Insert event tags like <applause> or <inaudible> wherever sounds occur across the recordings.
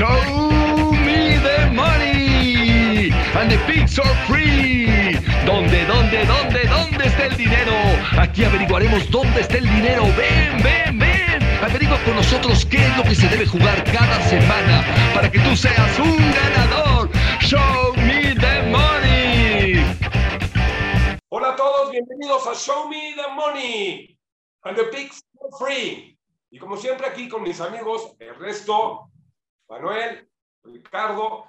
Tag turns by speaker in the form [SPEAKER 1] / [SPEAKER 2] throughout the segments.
[SPEAKER 1] Show me the money and the pigs are free. ¿Dónde, dónde, dónde, dónde está el dinero? Aquí averiguaremos dónde está el dinero. Ven, ven, ven. Averigua con nosotros qué es lo que se debe jugar cada semana para que tú seas un ganador. Show me the money.
[SPEAKER 2] Hola a todos, bienvenidos a Show Me the Money and the Pigs for Free. Y como siempre aquí con mis amigos Ernesto, Manuel, Ricardo,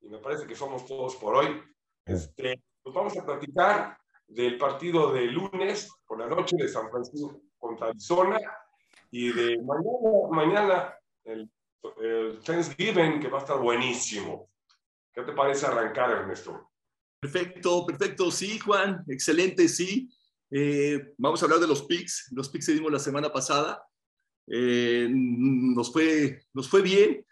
[SPEAKER 2] y me parece que somos todos por hoy. Este, nos vamos a platicar del partido de lunes por la noche de San Francisco contra Arizona y de mañana, mañana el, Thanksgiving que va a estar buenísimo. ¿Qué te parece arrancar, Ernesto?
[SPEAKER 3] Perfecto, perfecto. Sí, Juan, excelente, sí. Eh, vamos a hablar de los picks. Los picks que dimos la semana pasada. Eh, nos, fue, nos fue bien.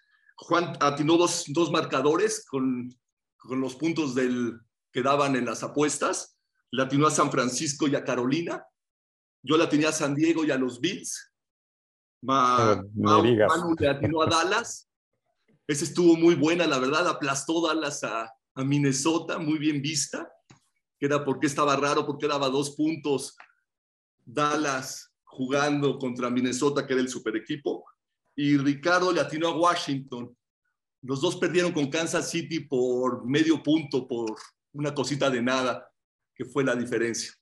[SPEAKER 3] Juan atinó dos, dos marcadores con, con los puntos del, que daban en las apuestas. Le atinó a San Francisco y a Carolina. Yo la tenía a San Diego y a los Bills. Ma,
[SPEAKER 4] digas.
[SPEAKER 3] Manu le atinó a Dallas. Ese estuvo muy buena, la verdad. Aplastó Dallas a, a Minnesota, muy bien vista. Que era porque estaba raro, porque daba dos puntos Dallas jugando contra Minnesota, que era el super equipo. Y Ricardo le atinó a Washington. Los dos perdieron con Kansas City por medio punto, por una cosita de nada, que fue la diferencia.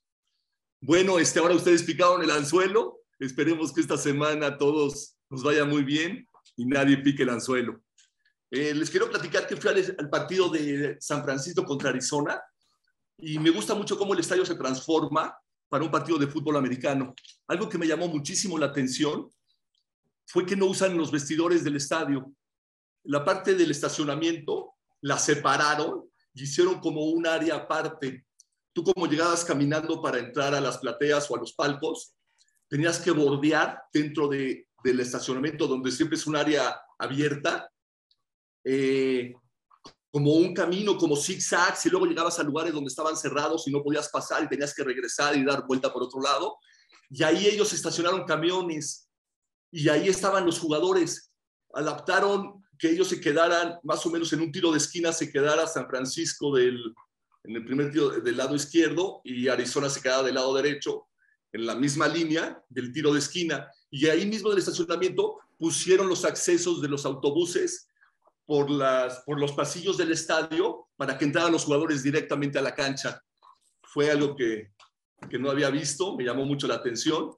[SPEAKER 3] Bueno, este, ahora ustedes picaron el anzuelo. Esperemos que esta semana todos nos vaya muy bien y nadie pique el anzuelo. Eh, les quiero platicar que fui al, al partido de San Francisco contra Arizona y me gusta mucho cómo el estadio se transforma para un partido de fútbol americano. Algo que me llamó muchísimo la atención fue que no usan los vestidores del estadio. La parte del estacionamiento la separaron y hicieron como un área aparte. Tú como llegabas caminando para entrar a las plateas o a los palcos, tenías que bordear dentro de, del estacionamiento donde siempre es un área abierta, eh, como un camino, como zigzags, y luego llegabas a lugares donde estaban cerrados y no podías pasar y tenías que regresar y dar vuelta por otro lado. Y ahí ellos estacionaron camiones y ahí estaban los jugadores. Adaptaron que ellos se quedaran más o menos en un tiro de esquina, se quedara San Francisco del, en el primer tiro del lado izquierdo y Arizona se quedaba del lado derecho, en la misma línea del tiro de esquina. Y ahí mismo del estacionamiento pusieron los accesos de los autobuses por, las, por los pasillos del estadio para que entraran los jugadores directamente a la cancha. Fue algo que, que no había visto, me llamó mucho la atención.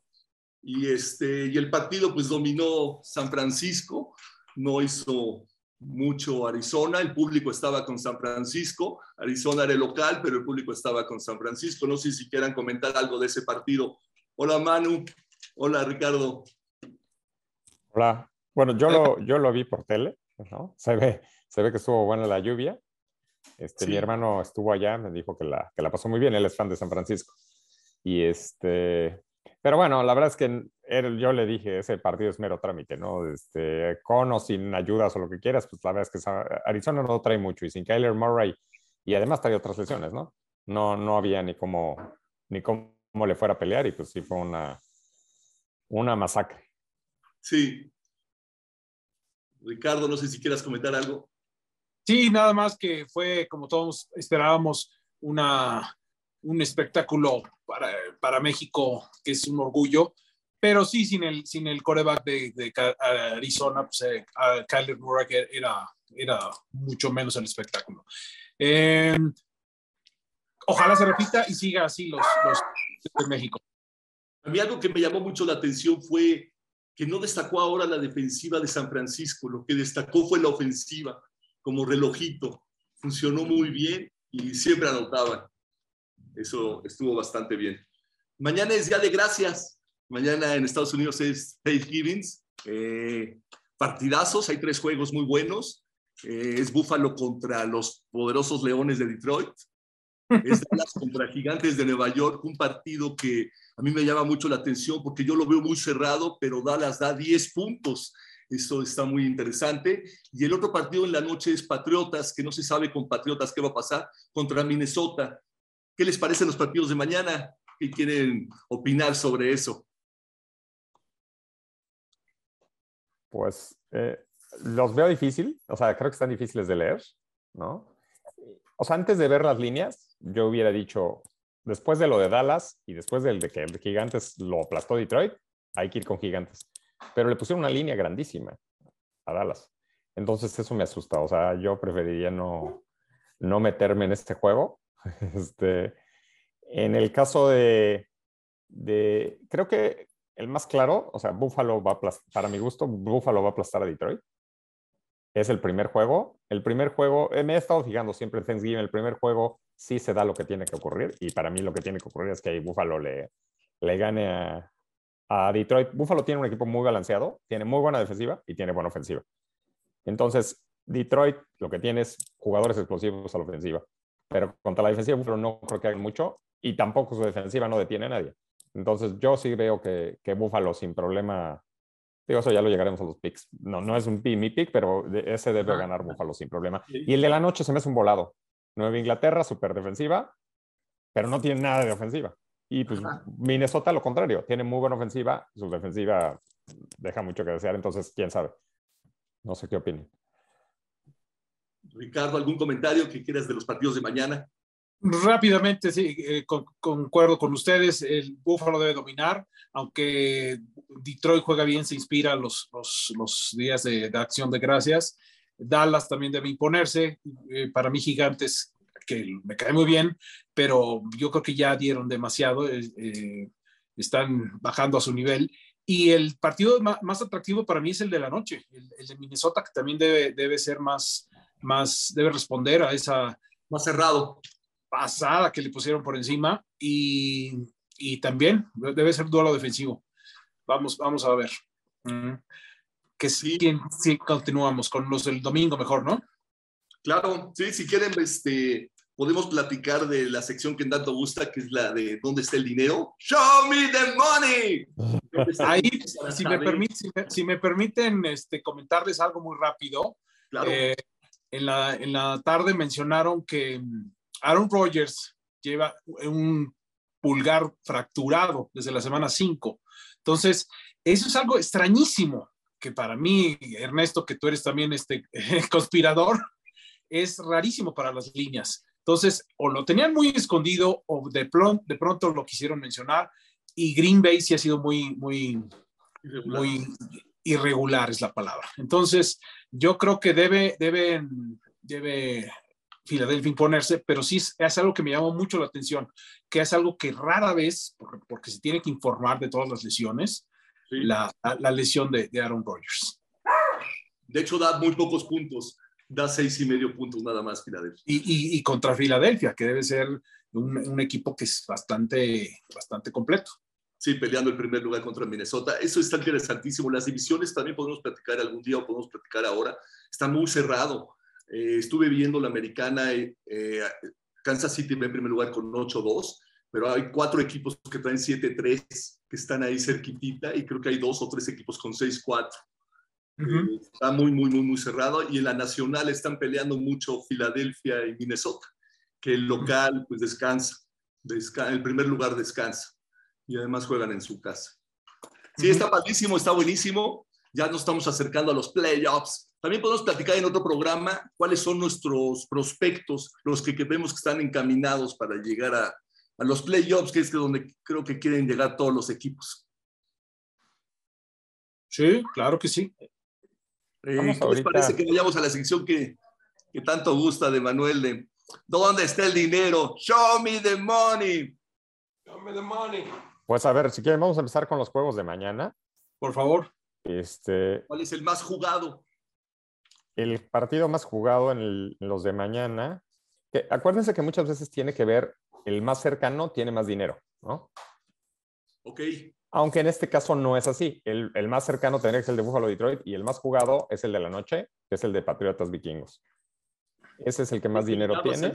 [SPEAKER 3] Y, este, y el partido pues dominó San Francisco, no hizo mucho Arizona, el público estaba con San Francisco, Arizona era el local, pero el público estaba con San Francisco. No sé si quieran comentar algo de ese partido. Hola Manu, hola Ricardo.
[SPEAKER 4] Hola. Bueno, yo <laughs> lo, yo lo vi por tele, ¿no? Se ve, se ve que estuvo buena la lluvia. Este, Mi
[SPEAKER 3] Sí.
[SPEAKER 4] hermano estuvo allá, me dijo que la, que la pasó muy bien, él es fan de San Francisco. Y este, pero bueno, la verdad es que él- yo le dije, ese partido es mero trámite, ¿no? Este, con o sin ayudas o lo que quieras, pues la verdad es que Arizona no trae mucho y sin Kyler Murray y además trae otras lesiones, ¿no? No, no había ni cómo, ni cómo le fuera a pelear y pues sí fue una, una masacre.
[SPEAKER 3] Sí. Ricardo, no sé si quieras comentar algo.
[SPEAKER 5] Sí, nada más que fue, como todos esperábamos, una, un espectáculo para, para México, que es un orgullo, pero sí, sin el, sin el coreback de, de Arizona, pues eh, Kyler Murray era, era mucho menos el espectáculo. Eh, ojalá se repita y siga así los, los de México.
[SPEAKER 3] A mí algo que me llamó mucho la atención fue que no destacó ahora la defensiva de San Francisco, lo que destacó fue la ofensiva, como relojito. Funcionó muy bien y siempre anotaban. Eso estuvo bastante bien. Mañana es Día de Gracias. Mañana en Estados Unidos es Thanksgiving. Eh, partidazos, hay tres juegos muy buenos. Eh, es Buffalo contra los poderosos Leones de Detroit. Es Dallas contra Gigantes de Nueva York, un partido que a mí me llama mucho la atención porque yo lo veo muy cerrado, pero Dallas da 10 puntos. Eso está muy interesante. Y el otro partido en la noche es Patriotas, que no se sabe con Patriotas qué va a pasar, contra Minnesota. ¿Qué les parecen los partidos de mañana? ¿Qué quieren opinar sobre eso?
[SPEAKER 4] Pues eh, los veo difícil, o sea, creo que están difíciles de leer, ¿no? O sea, antes de ver las líneas, yo hubiera dicho, después de lo de Dallas y después del de que el Gigantes lo aplastó Detroit, hay que ir con Gigantes. Pero le pusieron una línea grandísima a Dallas. Entonces eso me asusta. O sea, yo preferiría no, no meterme en este juego. <laughs> Este, en el caso de, creo que el más claro, o sea, Buffalo va a para mi gusto, Buffalo va a aplastar a Detroit. Es el primer juego. El primer juego, eh, me he estado fijando siempre en Thanksgiving, el primer juego sí se da lo que tiene que ocurrir y para mí lo que tiene que ocurrir es que Buffalo le, le gane a, a Detroit. Buffalo tiene un equipo muy balanceado, tiene muy buena defensiva y tiene buena ofensiva. Entonces, Detroit lo que tiene es jugadores explosivos a la ofensiva, pero contra la defensiva Buffalo no creo que haga mucho y tampoco su defensiva no detiene a nadie. Entonces, yo sí veo que, que Buffalo sin problema, digo, eso ya lo llegaremos a los picks. No, no es un mi pick, pero ese debe ganar Buffalo sin problema. Y el de la noche se me hace un volado. Nueva Inglaterra, súper defensiva, pero no tiene nada de ofensiva. Y pues Minnesota lo contrario, tiene muy buena ofensiva, su defensiva deja mucho que desear, entonces quién sabe. No sé qué opinan.
[SPEAKER 3] Ricardo, ¿algún comentario que quieras de los partidos de mañana?
[SPEAKER 5] Rápidamente, sí, eh, concuerdo con ustedes. El Búfalo debe dominar, aunque Detroit juega bien, se inspira los, los, los días de, acción de gracias. Dallas también debe imponerse. Eh, para mí, Gigantes, que me cae muy bien, pero yo creo que ya dieron demasiado. Eh, están bajando a su nivel. Y el partido más, atractivo para mí es el de la noche, el, el de Minnesota, que también debe, debe ser más, más, debe responder a esa...
[SPEAKER 3] Más cerrado
[SPEAKER 5] pasada que le pusieron por encima y, y también debe ser duelo defensivo. Vamos, vamos a ver. Que sí. sí, continuamos con los del domingo mejor, ¿no?
[SPEAKER 3] Claro, sí, si quieren, este, podemos platicar de la sección que tanto gusta, que es la de ¿Dónde está el dinero? ¡Show me the money! <laughs>
[SPEAKER 5] Ahí, si me, si, me, permiten este, comentarles algo muy rápido.
[SPEAKER 3] Claro. Eh,
[SPEAKER 5] en, la, en la tarde mencionaron que Aaron Rodgers lleva un pulgar fracturado desde la semana 5. Entonces, eso es algo extrañísimo, que para mí, Ernesto, que tú eres también este <laughs> conspirador, es rarísimo para las líneas. Entonces, o lo tenían muy escondido o de, pronto, de pronto lo quisieron mencionar y Green Bay sí ha sido muy, muy, irregular. muy irregular es la palabra. Entonces, yo creo que debe, debe, debe Filadelfia imponerse, pero sí es, algo que me llamó mucho la atención, que es algo que rara vez, porque, se tiene que informar de todas las lesiones, la, lesión de, Aaron Rodgers.
[SPEAKER 3] De hecho, da muy pocos puntos, da seis y medio puntos nada más Filadelfia.
[SPEAKER 5] Y, contra Filadelfia, que debe ser un, equipo que es bastante, bastante completo.
[SPEAKER 3] Sí, peleando el primer lugar contra Minnesota. Eso está interesantísimo. Las divisiones también podemos platicar algún día o podemos platicar ahora. Está muy cerrado. Eh, estuve viendo la americana, eh, eh, Kansas City va en primer lugar con 8-2, pero hay cuatro equipos que traen 7-3 que están ahí cerquitita y creo que hay dos o tres equipos con 6-4. está muy, muy, muy, muy cerrado. Y en la nacional están peleando mucho Filadelfia y Minnesota, que el local pues descansa, el primer lugar descansa y además juegan en su casa. Sí, está padrísimo, está buenísimo. Ya nos estamos acercando a los playoffs también podemos platicar en otro programa cuáles son nuestros prospectos, los que vemos que están encaminados para llegar a, los playoffs, que es donde creo que quieren llegar todos los equipos.
[SPEAKER 5] Sí, claro que sí.
[SPEAKER 3] Eh, ¿Cómo les parece que vayamos a la sección que, que tanto gusta de Manuel de ¿Dónde está el dinero? Show me the money.
[SPEAKER 2] Show me the money.
[SPEAKER 4] Pues a ver, si quieren, vamos a empezar con los juegos de mañana.
[SPEAKER 5] Por favor.
[SPEAKER 4] Este...
[SPEAKER 3] ¿Cuál es el más jugado?
[SPEAKER 4] el partido más jugado en, los de mañana, que, acuérdense que muchas veces tiene que ver, el más cercano tiene más dinero, ¿no?
[SPEAKER 3] Ok.
[SPEAKER 4] Aunque en este caso no es así. El, más cercano tendría que ser el de Buffalo Detroit y el más jugado es el de la noche, que es el de Patriotas Vikingos. Ese es el que más dinero tiene.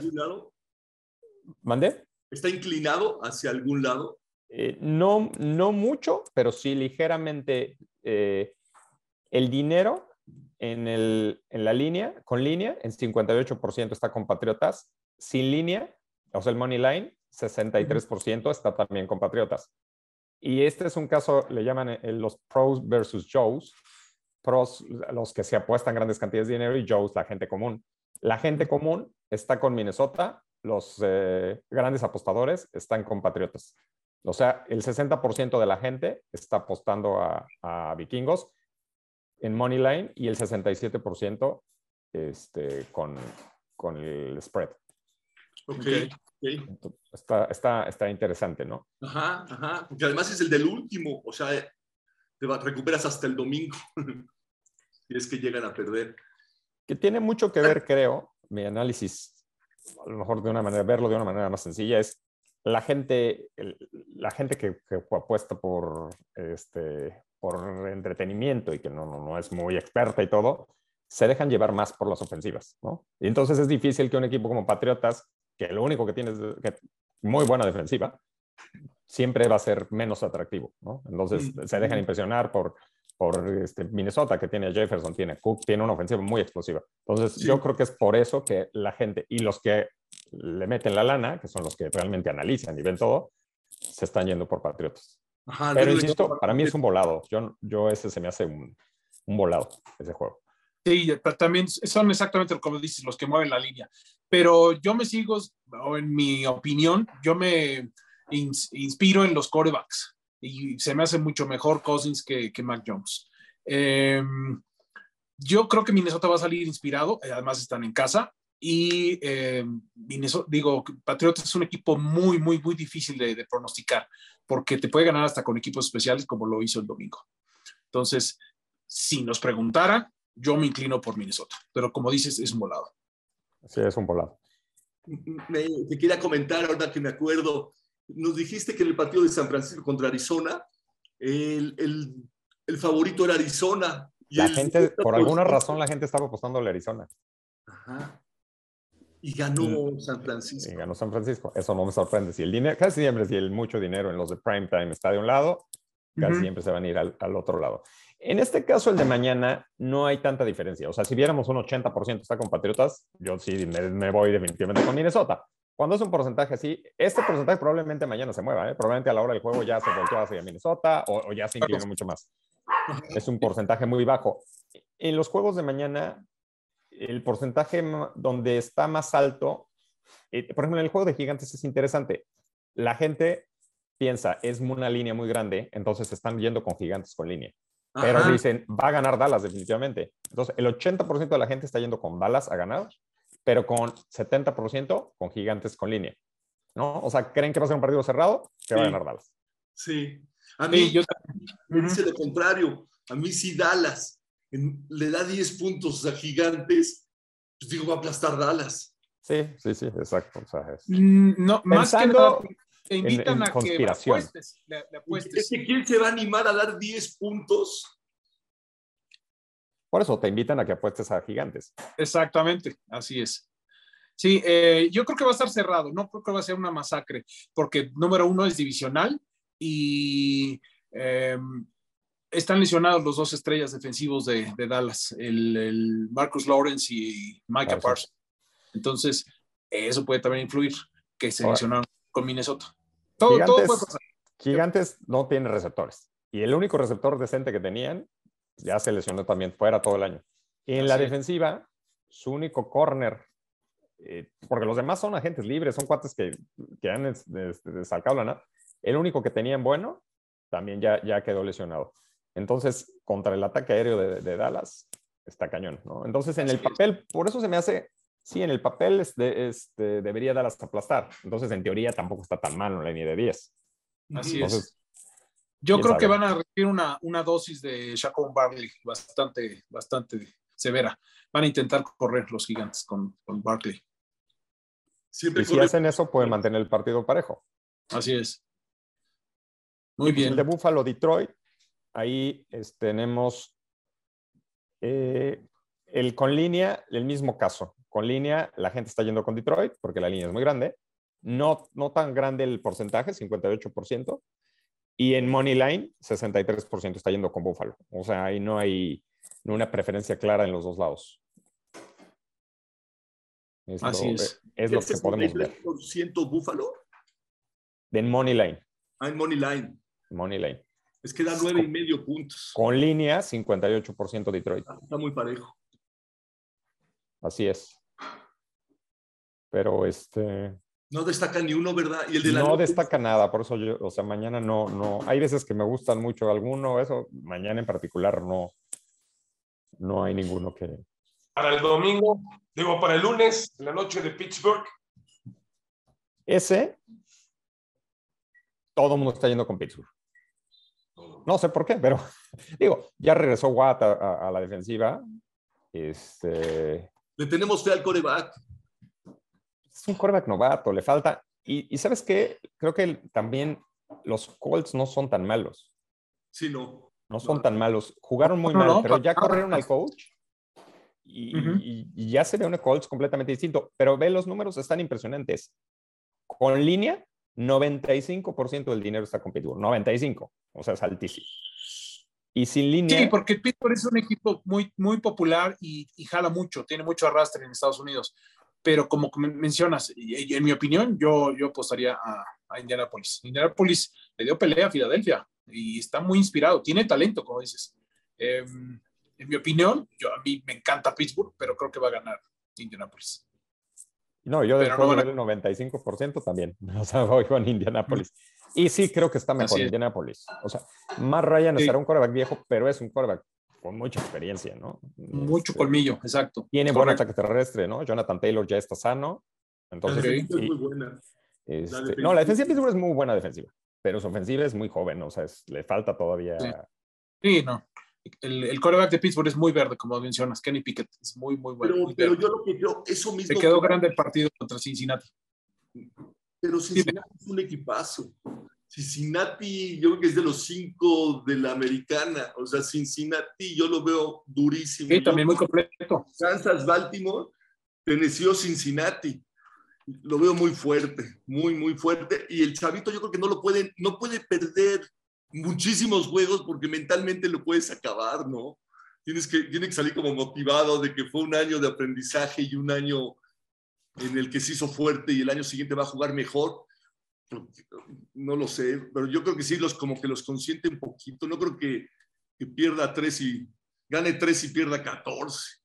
[SPEAKER 4] ¿Mande?
[SPEAKER 3] ¿Está inclinado hacia algún lado?
[SPEAKER 4] Eh, no, no mucho, pero sí ligeramente. Eh, el dinero en, el, en la línea, con línea, en 58% está con Patriotas. Sin línea, o sea, el money line, 63% está también con Patriotas. Y este es un caso, le llaman eh, los pros versus Joes, pros, los que se apuestan grandes cantidades de dinero, y Joe's la gente común. La gente común está con Minnesota, los eh, grandes apostadores están con Patriotas. O sea, el 60% de la gente está apostando a, a vikingos en Money Line y el 67% este, con, con el spread.
[SPEAKER 3] Ok. ok.
[SPEAKER 4] Está, está, está interesante, ¿no?
[SPEAKER 3] Ajá, ajá. Porque además es el del último. O sea, te va- recuperas hasta el domingo. <laughs> si es que llegan a perder.
[SPEAKER 4] Que tiene mucho que ver, creo, mi análisis, a lo mejor de una manera, verlo de una manera más sencilla, es la gente, la gente que, que apuesta por, este, por entretenimiento y que no, no, no es muy experta y todo, se dejan llevar más por las ofensivas, ¿no? Y entonces es difícil que un equipo como Patriotas, que lo único que tiene es que, muy buena defensiva, siempre va a ser menos atractivo, ¿no? Entonces
[SPEAKER 3] Mm.
[SPEAKER 4] se dejan impresionar por, por este, Minnesota, que tiene a Jefferson, tiene a Cook, tiene una ofensiva muy explosiva. Entonces
[SPEAKER 3] Sí.
[SPEAKER 4] yo creo que es por eso que la gente y los que le meten la lana, que son los que realmente analizan y ven todo, se están yendo por Patriotas.
[SPEAKER 3] Ajá.
[SPEAKER 4] Pero insisto, para mí es un volado. Yo, yo ese se me hace un, un volado, ese juego.
[SPEAKER 5] Sí, pero también son exactamente como dices, los que mueven la línea. Pero yo me sigo, o en mi opinión, yo me ins- inspiro en los corebacks y se me hace mucho mejor Cousins que, que Mac Jones. Eh, yo creo que Minnesota va a salir inspirado, además están en casa. Y eh, Minnesota, digo, Patriotas es un equipo muy, muy, muy difícil de, de pronosticar, porque te puede ganar hasta con equipos especiales como lo hizo el domingo. Entonces, si nos preguntaran, yo me inclino por Minnesota, pero como dices, es un volado.
[SPEAKER 4] Sí, es un volado. <laughs>
[SPEAKER 3] Me, te quería comentar, ahora que me acuerdo, nos dijiste que en el partido de San Francisco contra Arizona, el, el, el favorito era Arizona. y
[SPEAKER 4] La
[SPEAKER 3] el
[SPEAKER 4] gente, por
[SPEAKER 3] 70%.
[SPEAKER 4] alguna razón, la gente estaba apostando a Arizona
[SPEAKER 3] Ajá. Y ganó San
[SPEAKER 4] y
[SPEAKER 3] Francisco.
[SPEAKER 4] ganó San Francisco. Eso no me sorprende. Si el dinero, casi siempre, si el mucho dinero en los de prime time está de un lado, casi
[SPEAKER 5] Ujú.
[SPEAKER 4] siempre se van a ir al, al otro lado. En este caso, el de mañana, no hay tanta diferencia. O sea, si viéramos un 80% está con Patriotas, yo sí me, me voy definitivamente con Minnesota. Cuando es un porcentaje así, este porcentaje probablemente mañana se mueva. ¿eh? Probablemente a la hora del juego ya se volteó hacia Minnesota o, o ya se inclinó mucho más. Es un porcentaje muy bajo. En los juegos de mañana, el porcentaje donde está más alto, eh, por ejemplo, en el juego de gigantes es interesante. La gente piensa, es una línea muy grande, entonces están yendo con gigantes con línea. Pero
[SPEAKER 3] Ajá.
[SPEAKER 4] dicen, va a ganar Dallas definitivamente. Entonces, el 80% de la gente está yendo con Dallas a ganar, pero con 70% con gigantes con línea. ¿No? O sea, creen que va a ser un partido cerrado, que va a ganar Dallas.
[SPEAKER 3] Sí. A mí
[SPEAKER 5] Sí, yo
[SPEAKER 3] me dice lo contrario. A mí sí Dallas en- le da 10 puntos a Gigantes. Pues digo, va a aplastar Dallas.
[SPEAKER 4] Sí, sí, sí, exacto. O sea, es-
[SPEAKER 5] Mm, no, más que nada, te invitan
[SPEAKER 4] en
[SPEAKER 5] a que apuestes, le, le
[SPEAKER 3] Es
[SPEAKER 5] apuestes.
[SPEAKER 3] que ¿quién se va a animar a dar 10 puntos?
[SPEAKER 4] Por eso te invitan a que apuestes a gigantes.
[SPEAKER 5] Exactamente, así es. Sí, eh, yo creo que va a estar cerrado, no creo que va a ser una masacre, porque número uno es divisional y eh, están lesionados los dos estrellas defensivos de, de Dallas, el, el Marcus Lawrence y Micah
[SPEAKER 4] Parsons.
[SPEAKER 5] Entonces, eso puede también influir, que se lesionaron con Minnesota. Todo, todo
[SPEAKER 4] Gigantes,
[SPEAKER 5] puede pasar.
[SPEAKER 4] Gigantes no tiene receptores. Y el único receptor decente que tenían ya se lesionó también fuera todo el año. Y en la
[SPEAKER 5] Así
[SPEAKER 4] defensiva, su único corner, eh, porque los demás son agentes libres, son cuates que, que han es- sacado la nada. El único que tenían bueno también ya, ya quedó lesionado. Entonces, contra el ataque aéreo de, de Dallas, está cañón, ¿no? Entonces, en el papel, por eso se me hace, sí, en el papel este, este, debería Dallas aplastar. Entonces, en teoría, tampoco está tan mal en la línea de 10.
[SPEAKER 5] Así es. Yo creo que van a recibir una, una dosis de Shaquon Barkley bastante, bastante severa. Van a intentar correr los gigantes con, con Barkley.
[SPEAKER 3] Siempre
[SPEAKER 4] y si
[SPEAKER 3] corre-
[SPEAKER 4] hacen eso, pueden mantener el partido parejo.
[SPEAKER 5] Así es. Muy
[SPEAKER 4] El de
[SPEAKER 5] bien.
[SPEAKER 4] Buffalo, Detroit, ahí es- tenemos eh, el con línea, el mismo caso. Con línea, la gente está yendo con Detroit porque la línea es muy grande. No, no tan grande el porcentaje, 58%. Y en Money Line, 63% está yendo con Buffalo. O sea, ahí no hay no una preferencia clara en los dos lados.
[SPEAKER 5] Así es.
[SPEAKER 4] Es lo
[SPEAKER 3] ¿El
[SPEAKER 4] que podemos ver.
[SPEAKER 3] 63% Búfalo?
[SPEAKER 4] En Money Line.
[SPEAKER 3] Ah, en Money Line.
[SPEAKER 4] Money Line.
[SPEAKER 3] Es que da nueve y medio puntos.
[SPEAKER 4] Con línea, 58% Detroit.
[SPEAKER 3] Está muy parejo.
[SPEAKER 4] Así es. Pero este.
[SPEAKER 3] No destaca ni uno, ¿verdad? Y el de la
[SPEAKER 4] no destaca nada, por eso yo, o sea, mañana no, no. Hay veces que me gustan mucho alguno, eso, mañana en particular no. No hay ninguno que.
[SPEAKER 2] Para el domingo, digo, para el lunes, en la noche de Pittsburgh,
[SPEAKER 4] Ese. Todo el mundo está yendo con Pittsburgh. No sé por qué, pero <laughs> digo, ya regresó Watt a, a- a la defensiva. Este,
[SPEAKER 3] Le tenemos fe al coreback.
[SPEAKER 4] es un quarterback novato, le falta. Y, y ¿sabes qué? Creo que el- también los Colts no son tan malos.
[SPEAKER 3] Sí, no.
[SPEAKER 4] No son tan malos. Jugaron muy
[SPEAKER 5] No,
[SPEAKER 4] mal,
[SPEAKER 5] no,
[SPEAKER 4] pero ya corrieron al coach. Y,
[SPEAKER 5] Ujú.
[SPEAKER 4] y- y ya se ve un Colts completamente distinto. Pero ve, los números están impresionantes. Con línea, 95% del dinero está con Pittsburgh. 95. O sea, es altísimo. Y sin línea.
[SPEAKER 5] Sí, porque Pittsburgh es un equipo muy, muy popular y, y jala mucho, tiene mucho arrastre en Estados Unidos. Pero como men- mencionas, en mi opinión, yo, yo apostaría a, Indianapolis. Indianapolis le dio pelea a Filadelfia y está muy inspirado, tiene talento, como dices. Eh, en mi opinión, yo, a mí me encanta Pittsburgh, pero creo que va a ganar Indianapolis.
[SPEAKER 4] No, yo
[SPEAKER 5] Pero
[SPEAKER 4] después
[SPEAKER 5] no
[SPEAKER 4] de
[SPEAKER 5] van a-
[SPEAKER 4] ver el 95%, también. <laughs> O sea, voy con Indianapolis. Y sí, creo que está mejor
[SPEAKER 5] es.
[SPEAKER 4] Indianapolis. O sea, Matt Ryan
[SPEAKER 5] Sí.
[SPEAKER 4] será un quarterback viejo, pero es un quarterback con mucha experiencia, ¿no?
[SPEAKER 5] Mucho
[SPEAKER 4] Este,
[SPEAKER 5] colmillo, exacto.
[SPEAKER 4] Tiene buen ataque terrestre, ¿no? Jonathan Taylor ya está sano.
[SPEAKER 3] La
[SPEAKER 4] Entonces,
[SPEAKER 3] defensiva
[SPEAKER 4] y-
[SPEAKER 3] es muy buena.
[SPEAKER 4] este,
[SPEAKER 3] defensiva-
[SPEAKER 4] no, la defensiva de Pittsburgh es muy buena defensiva, pero su ofensiva es muy joven, o sea, es- le falta todavía.
[SPEAKER 5] Sí. Sí, no. El, el quarterback de Pittsburgh es muy verde, como mencionas. Kenny Pickett es muy, muy bueno.
[SPEAKER 3] Pero,
[SPEAKER 5] muy
[SPEAKER 3] pero yo lo que creo, eso mismo.
[SPEAKER 5] Se quedó grande el partido contra Cincinnati.
[SPEAKER 3] Pero Cincinnati es un equipazo. Cincinnati, yo creo que es de los cinco de la americana. O sea, Cincinnati yo lo veo durísimo.
[SPEAKER 5] Sí, también
[SPEAKER 3] Yo-
[SPEAKER 5] muy completo.
[SPEAKER 3] Kansas, Baltimore, Tennessee Cincinnati. Lo veo muy fuerte, muy, muy fuerte. Y el chavito yo creo que no lo puede, no puede perder muchísimos juegos porque mentalmente lo puedes acabar, ¿no? Tienes que, tiene que salir como motivado de que fue un año de aprendizaje y un año en el que se hizo fuerte y el año siguiente va a jugar mejor. No lo sé, pero yo creo que sí, los, como que los consiente un poquito. No creo que, que pierda tres y gane tres y pierda 14.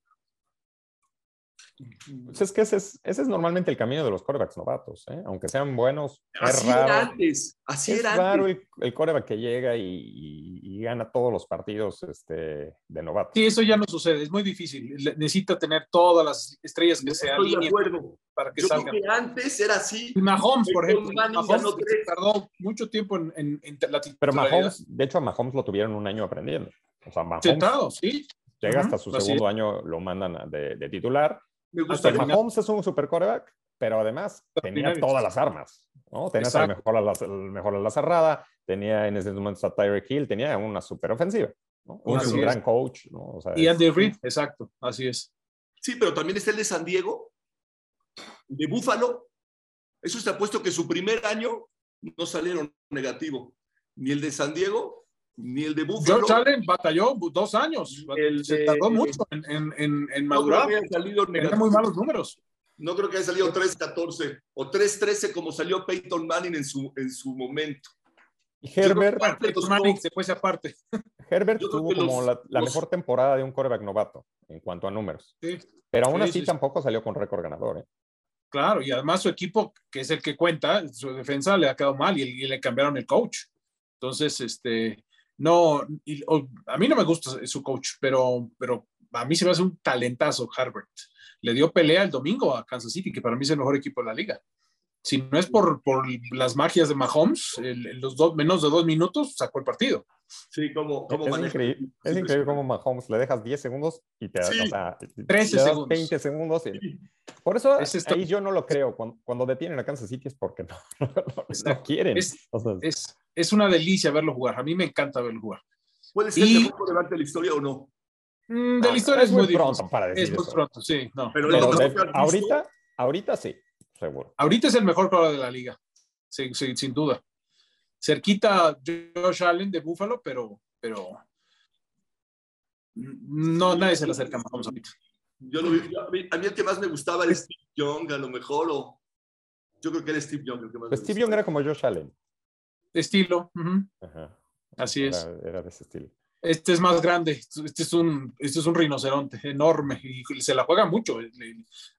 [SPEAKER 4] Pues es que ese es, ese es normalmente el camino de los quarterbacks novatos, ¿eh? aunque sean buenos.
[SPEAKER 3] Así
[SPEAKER 4] es
[SPEAKER 3] era
[SPEAKER 4] raro,
[SPEAKER 3] antes, así
[SPEAKER 4] es
[SPEAKER 3] era
[SPEAKER 4] raro
[SPEAKER 3] antes.
[SPEAKER 4] el, el quarterback que llega y, y- y gana todos los partidos este, de novato.
[SPEAKER 5] Sí, eso ya no sucede. Es muy difícil. Necesita tener todas las estrellas que se
[SPEAKER 3] Estoy de
[SPEAKER 5] alineen
[SPEAKER 3] acuerdo.
[SPEAKER 5] para que
[SPEAKER 3] Yo creo
[SPEAKER 5] salgan.
[SPEAKER 3] que antes era así.
[SPEAKER 5] Y Mahomes, por ejemplo. Mahomes tardó mucho tiempo en, en, en la
[SPEAKER 4] Pero. Mahomes, de hecho, a Mahomes lo tuvieron un año aprendiendo. O sea, Mahomes
[SPEAKER 5] Sentado, sí.
[SPEAKER 4] llega hasta su
[SPEAKER 5] así
[SPEAKER 4] segundo año, lo mandan de titular.
[SPEAKER 3] Me
[SPEAKER 5] Hasta
[SPEAKER 3] gustaría
[SPEAKER 5] el
[SPEAKER 4] Mahomes es un super quarterback, pero además tenía todas las armas. al
[SPEAKER 5] Exacto.
[SPEAKER 4] mejor a la, mejor a la cerrada, tenía en ese momento a Tyreek Hill, tenía una super ofensiva. ¿no? Un,
[SPEAKER 5] Así
[SPEAKER 4] un
[SPEAKER 5] es.
[SPEAKER 4] gran coach. ¿no? O sea,
[SPEAKER 5] Y
[SPEAKER 4] es-
[SPEAKER 5] Andy Reid, exacto. Así es.
[SPEAKER 3] Sí, pero también está el de San Diego, de Búfalo. Eso está puesto que su primer año no salieron negativo. Ni el de San Diego, ni el de Búfalo.
[SPEAKER 5] George Allen batalló dos años.
[SPEAKER 3] El
[SPEAKER 5] Se
[SPEAKER 3] de-
[SPEAKER 5] tardó mucho en, en, en, en
[SPEAKER 3] no creo
[SPEAKER 5] madurar.
[SPEAKER 3] que haya salido negativo.
[SPEAKER 5] muy malos números.
[SPEAKER 3] No creo que haya salido 3-14 o 3-13 como salió Peyton Manning en su, en su momento.
[SPEAKER 4] y Herbert,
[SPEAKER 5] Peyton Manning se fuese aparte.
[SPEAKER 4] Herbert tuvo
[SPEAKER 3] que
[SPEAKER 4] como
[SPEAKER 3] los-
[SPEAKER 4] la, la
[SPEAKER 3] los-
[SPEAKER 4] mejor temporada de un quarterback novato en cuanto a números.
[SPEAKER 5] Sí,
[SPEAKER 4] Pero aún
[SPEAKER 5] Sí,
[SPEAKER 4] así
[SPEAKER 5] sí, sí.
[SPEAKER 4] tampoco salió con récord ganador. ¿eh?
[SPEAKER 5] claro. Y además su equipo, que es el que cuenta, su defensa le ha quedado mal y, y le cambiaron el coach. Entonces, este, no, y- o- a mí no me gusta su coach, pero, pero a mí se me hace un talentazo Herbert. Le dio pelea el domingo a Kansas City, que para mí es el mejor equipo de la liga. Si no es por, por las magias de Mahomes, el- los dos, menos de dos minutos sacó el partido.
[SPEAKER 3] Sí, como, como
[SPEAKER 4] Es,
[SPEAKER 3] maneja.
[SPEAKER 4] increíble, es increíble cómo Mahomes le dejas 10 segundos y te
[SPEAKER 3] Sí.
[SPEAKER 4] o sea,
[SPEAKER 5] 13
[SPEAKER 4] le das
[SPEAKER 5] segundos.
[SPEAKER 4] 20 segundos. y- Por eso
[SPEAKER 5] Es esto-
[SPEAKER 4] ahí yo no lo creo. Cuando, cuando detienen a Kansas City es porque no, <laughs> no, no
[SPEAKER 5] Exacto.
[SPEAKER 4] quieren.
[SPEAKER 5] Es-
[SPEAKER 4] O sea,
[SPEAKER 5] Es, es una delicia verlo jugar. A mí me encanta verlo jugar.
[SPEAKER 3] ¿Puede ser
[SPEAKER 5] Y-
[SPEAKER 3] el mejor quarterback de la historia o no?
[SPEAKER 5] Mm, de
[SPEAKER 4] no,
[SPEAKER 5] la historia es, muy
[SPEAKER 4] pronto
[SPEAKER 5] difícil.
[SPEAKER 4] para decir
[SPEAKER 5] Es muy
[SPEAKER 4] eso.
[SPEAKER 5] pronto, sí. No,
[SPEAKER 3] Pero
[SPEAKER 4] ahorita, ahorita sí, seguro.
[SPEAKER 5] Ahorita es el mejor jugador de la liga, sí, sí, sin duda. Cerquita Josh Allen de Buffalo, pero, pero no, nadie se le acerca a Mahomes ahorita.
[SPEAKER 3] Yo lo vi- yo- a, mí, a mí el que más me gustaba era Steve Young, a lo mejor, o yo creo que era Steve Young el que más
[SPEAKER 4] Pues
[SPEAKER 3] me
[SPEAKER 4] Steve Young era como Josh Allen.
[SPEAKER 5] Estilo.
[SPEAKER 4] Ajá.
[SPEAKER 5] Así es.
[SPEAKER 4] Era, era de ese estilo.
[SPEAKER 5] Este es más grande, este es un, este es un rinoceronte enorme y se la juega mucho, le-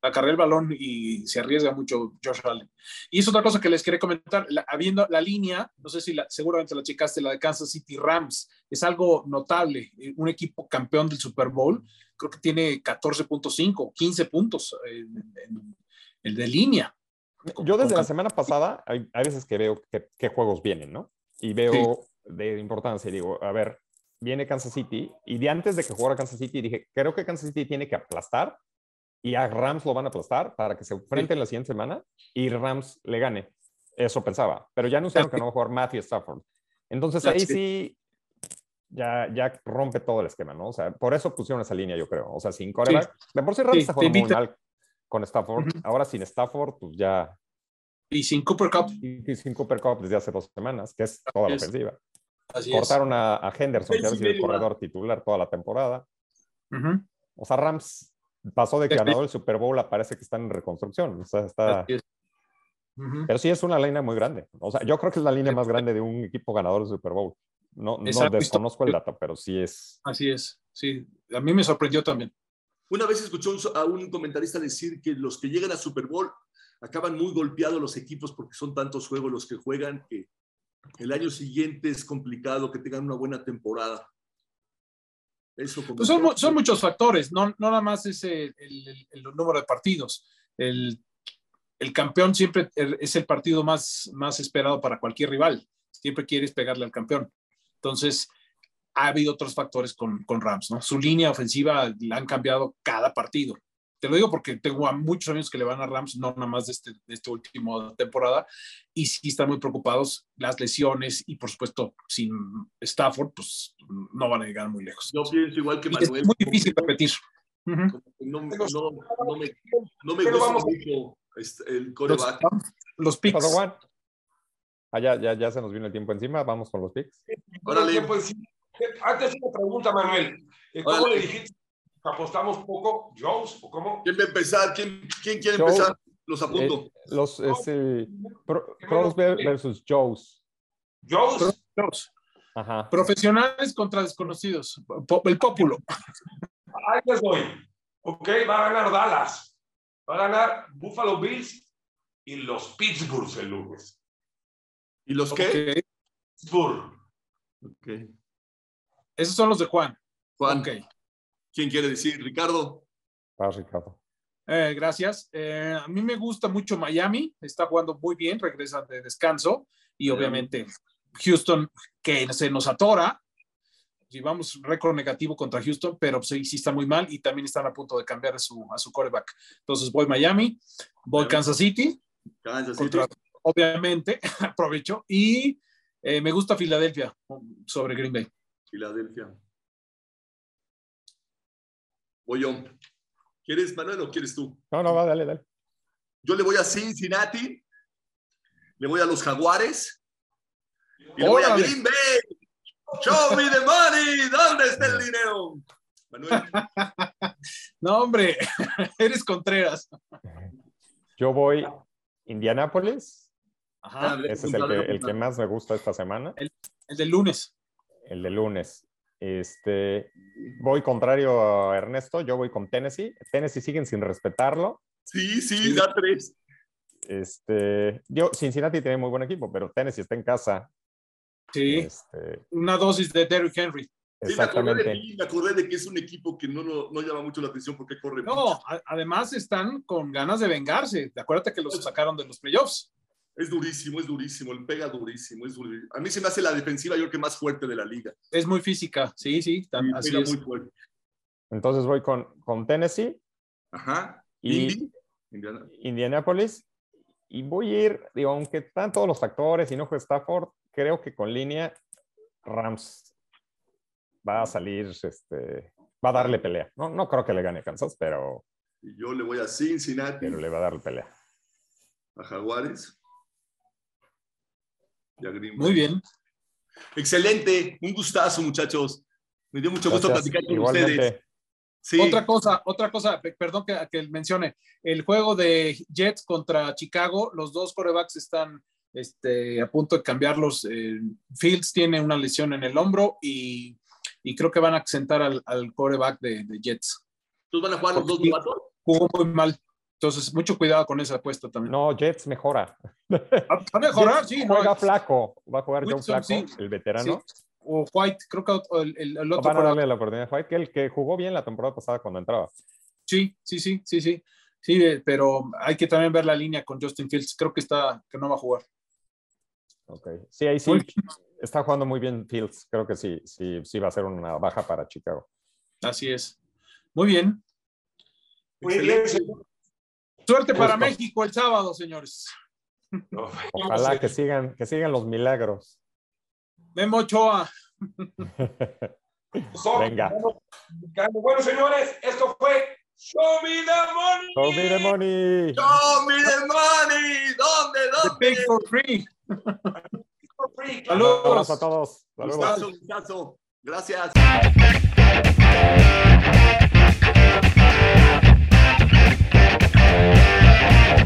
[SPEAKER 5] acarrea el balón y se arriesga mucho Josh Allen. Y es otra cosa que les quería comentar, la- habiendo la línea, no sé si la, seguramente la checaste, la de Kansas City Rams, es algo notable, eh, un equipo campeón del Super Bowl, creo que tiene 14.5, 15 puntos en, en- el de línea.
[SPEAKER 4] Yo desde la semana pasada, hay, hay veces que veo qué, juegos vienen, ¿no? Y veo de importancia y digo, a ver, viene Kansas City. Y de antes de que jugara Kansas City, dije, creo que Kansas City tiene que aplastar y a Rams lo van a aplastar para que se enfrenten la siguiente semana y Rams le gane. Eso pensaba. Pero ya anunciaron que no va a jugar Matthew Stafford. Entonces ahí
[SPEAKER 5] Sí.
[SPEAKER 4] ya, ya rompe todo el esquema, ¿no? O sea, por eso pusieron esa línea, yo creo. O sea, sin coreback. De por sí Rams está jugando muy mal con Stafford. Ahora sin Stafford, pues ya
[SPEAKER 5] Y sin Cooper Cup.
[SPEAKER 4] y y sin Cooper Cup desde hace dos semanas, que es toda la ofensiva.
[SPEAKER 5] Así es.
[SPEAKER 4] Cortaron a, a Henderson, que
[SPEAKER 2] y
[SPEAKER 4] sido el corredor titular toda la temporada. O sea, Rams pasó de que
[SPEAKER 5] Sí.
[SPEAKER 4] ganó el Super Bowl a parece que está en reconstrucción. O sea, está...
[SPEAKER 5] Es. Ujú.
[SPEAKER 4] Pero sí es una línea muy grande. O sea, yo creo que es la línea más grande de un equipo ganador del Super Bowl. No, no desconozco el dato, pero sí es.
[SPEAKER 5] Así es, sí. A mí me sorprendió también.
[SPEAKER 3] Una vez escuchó un- a un comentarista decir que los que llegan a Super Bowl acaban muy golpeados los equipos porque son tantos juegos los que juegan que el año siguiente es complicado que tengan una buena temporada. Eso
[SPEAKER 5] Pues son, mu- son muchos factores, no, no nada más es el, el- el número de partidos. El, el campeón siempre es el partido más, más esperado para cualquier rival. Siempre quieres pegarle al campeón. Entonces, ha habido otros factores con, con Rams, ¿no? Su línea ofensiva la han cambiado cada partido. Te lo digo porque tengo a muchos amigos que le van a Rams, no nada más de este, de esta última temporada, y sí están muy preocupados las lesiones y por supuesto sin Stafford, pues no van a llegar muy lejos.
[SPEAKER 3] Yo pienso igual que
[SPEAKER 5] Y es
[SPEAKER 3] Manuel.
[SPEAKER 5] muy difícil repetir.
[SPEAKER 3] No, no, no me, no me
[SPEAKER 2] Pero
[SPEAKER 3] gusta
[SPEAKER 2] vamos-
[SPEAKER 3] mucho este, el coreback.
[SPEAKER 5] los
[SPEAKER 4] ¿Qué
[SPEAKER 5] picks.
[SPEAKER 4] Juan? Ah, ya, ya, ya se nos vino el tiempo encima. Vamos con los picks.
[SPEAKER 3] Órale.
[SPEAKER 2] tiempo encima. Antes una pregunta, Manuel. Eh, ¿Cómo
[SPEAKER 3] Órale.
[SPEAKER 2] le dijiste? ¿Apostamos poco? ¿Jones? ¿O cómo?
[SPEAKER 3] ¿Quién va a empezar? ¿Quién, quién quiere empezar? Los apunto.
[SPEAKER 4] Eh, los es, Pro- Pros versus Joes.
[SPEAKER 2] ¿Jones?
[SPEAKER 5] Dos.
[SPEAKER 4] Ajá.
[SPEAKER 5] Profesionales contra desconocidos. El pópulo.
[SPEAKER 2] Ahí les voy. Ok, va a ganar Dallas. Va a ganar Buffalo Bills y los Pittsburgh el lunes.
[SPEAKER 3] ¿Y los qué?
[SPEAKER 2] Pittsburgh.
[SPEAKER 3] Ok.
[SPEAKER 5] Esos son los de Juan.
[SPEAKER 3] Juan,
[SPEAKER 5] Ok.
[SPEAKER 3] ¿quién quiere decir? Ricardo.
[SPEAKER 4] Ricardo.
[SPEAKER 5] Eh, gracias. Eh, a mí me gusta mucho Miami. Está jugando muy bien. Regresa de descanso. Y obviamente Houston, que se nos atora. Llevamos récord negativo contra Houston, pero sí, sí está muy mal y también están a punto de cambiar a su, a su quarterback. Entonces voy Miami, voy. Kansas City,
[SPEAKER 3] Kansas City.
[SPEAKER 5] contra, obviamente, <laughs> aprovecho, y eh, me gusta Filadelfia sobre Green Bay.
[SPEAKER 3] Filadelfia. Voy yo. ¿Quieres, Manuel, o quieres tú?
[SPEAKER 4] No, no, va, dale, dale.
[SPEAKER 3] Yo le voy a Cincinnati, le voy a los Jaguares y le voy a. Green Bay. Show me the money. ¿Dónde está el dinero? Manuel, <laughs>
[SPEAKER 5] No, hombre, <laughs> eres Contreras.
[SPEAKER 4] Yo voy Indianapolis.
[SPEAKER 5] Ajá,
[SPEAKER 4] Ese es el que, el que más me gusta esta semana.
[SPEAKER 5] el del lunes.
[SPEAKER 4] El de lunes. Este, voy contrario a Ernesto, yo voy con Tennessee. Tennessee siguen sin respetarlo.
[SPEAKER 3] sí, sí, da tres.
[SPEAKER 4] Este, yo, Cincinnati tiene muy buen equipo, pero Tennessee está en casa.
[SPEAKER 5] Sí,
[SPEAKER 4] Este,
[SPEAKER 5] una dosis de Derrick Henry.
[SPEAKER 3] Sí, me acordé de
[SPEAKER 4] exactamente.
[SPEAKER 3] ti, me acordé de que es un equipo que no, no, no llama mucho la atención porque corre
[SPEAKER 5] No,
[SPEAKER 3] mucho.
[SPEAKER 5] a- además están con ganas de vengarse. Acuérdate que los sacaron de los playoffs.
[SPEAKER 3] Es durísimo, es durísimo, le pega durísimo, es durísimo. A mí se me hace la defensiva, yo creo que más fuerte de la liga.
[SPEAKER 5] Es muy física. Sí, sí,
[SPEAKER 3] Sí,
[SPEAKER 5] así
[SPEAKER 3] pega
[SPEAKER 5] es.
[SPEAKER 3] muy fuerte.
[SPEAKER 4] Entonces voy con, con Tennessee
[SPEAKER 3] Ajá.
[SPEAKER 4] y
[SPEAKER 3] Indy. Indiana.
[SPEAKER 4] Indianapolis. Y voy a ir, digo, aunque están todos los factores y no juega Stafford, creo que con línea Rams va a salir, este, va a darle pelea. No, no creo que le gane Kansas, pero,
[SPEAKER 3] Y yo le voy a Cincinnati,
[SPEAKER 4] pero le va a dar pelea.
[SPEAKER 3] a Jaguares.
[SPEAKER 5] Muy bien.
[SPEAKER 3] Excelente, un gustazo, muchachos. Me dio mucho gusto
[SPEAKER 4] Gracias.
[SPEAKER 3] platicar con
[SPEAKER 4] Igualmente.
[SPEAKER 3] ustedes. Sí,
[SPEAKER 5] Otra cosa, otra cosa, pe- perdón que, que mencione. El juego de Jets contra Chicago, los dos corebacks están este, a punto de cambiarlos. Eh, Fields tiene una lesión en el hombro y, y creo que van a accentar al, al coreback de, de Jets.
[SPEAKER 3] ¿Entonces van a jugar los dos novatos?
[SPEAKER 5] Jugó muy mal. Entonces, mucho cuidado con esa apuesta también.
[SPEAKER 4] No, Jets mejora.
[SPEAKER 5] Va a mejorar, sí. no,
[SPEAKER 4] Juega flaco. Va a jugar John Flaco,
[SPEAKER 5] sí.
[SPEAKER 4] el veterano.
[SPEAKER 5] O White, creo que el, el- el otro.
[SPEAKER 4] Van a darle la oportunidad a White, que el que jugó bien la temporada pasada cuando entraba.
[SPEAKER 5] Sí, sí, sí, sí, sí. Sí, eh, pero hay que también ver la línea con Justin Fields. Creo que está, que no va a jugar.
[SPEAKER 4] Ok. Sí, ahí sí. Está jugando muy bien Fields. Creo que sí, sí, sí va a ser una baja para Chicago.
[SPEAKER 5] Así es. Muy bien.
[SPEAKER 2] Muy bien, señor.
[SPEAKER 5] Suerte para
[SPEAKER 4] Justo.
[SPEAKER 5] México el sábado, señores.
[SPEAKER 2] No,
[SPEAKER 4] Ojalá que sigan, que sigan los milagros.
[SPEAKER 5] Memo Ochoa. <laughs>
[SPEAKER 4] Venga.
[SPEAKER 2] Bueno, señores, esto fue Show Me the Money.
[SPEAKER 4] Show me the money.
[SPEAKER 3] ¡Show me the money! ¿Dónde,
[SPEAKER 5] The
[SPEAKER 3] dónde?
[SPEAKER 5] Pig for Free.
[SPEAKER 2] For free.
[SPEAKER 5] Saludos.
[SPEAKER 4] a todos.
[SPEAKER 3] Gustazo, gustazo. Gracias. Yeah.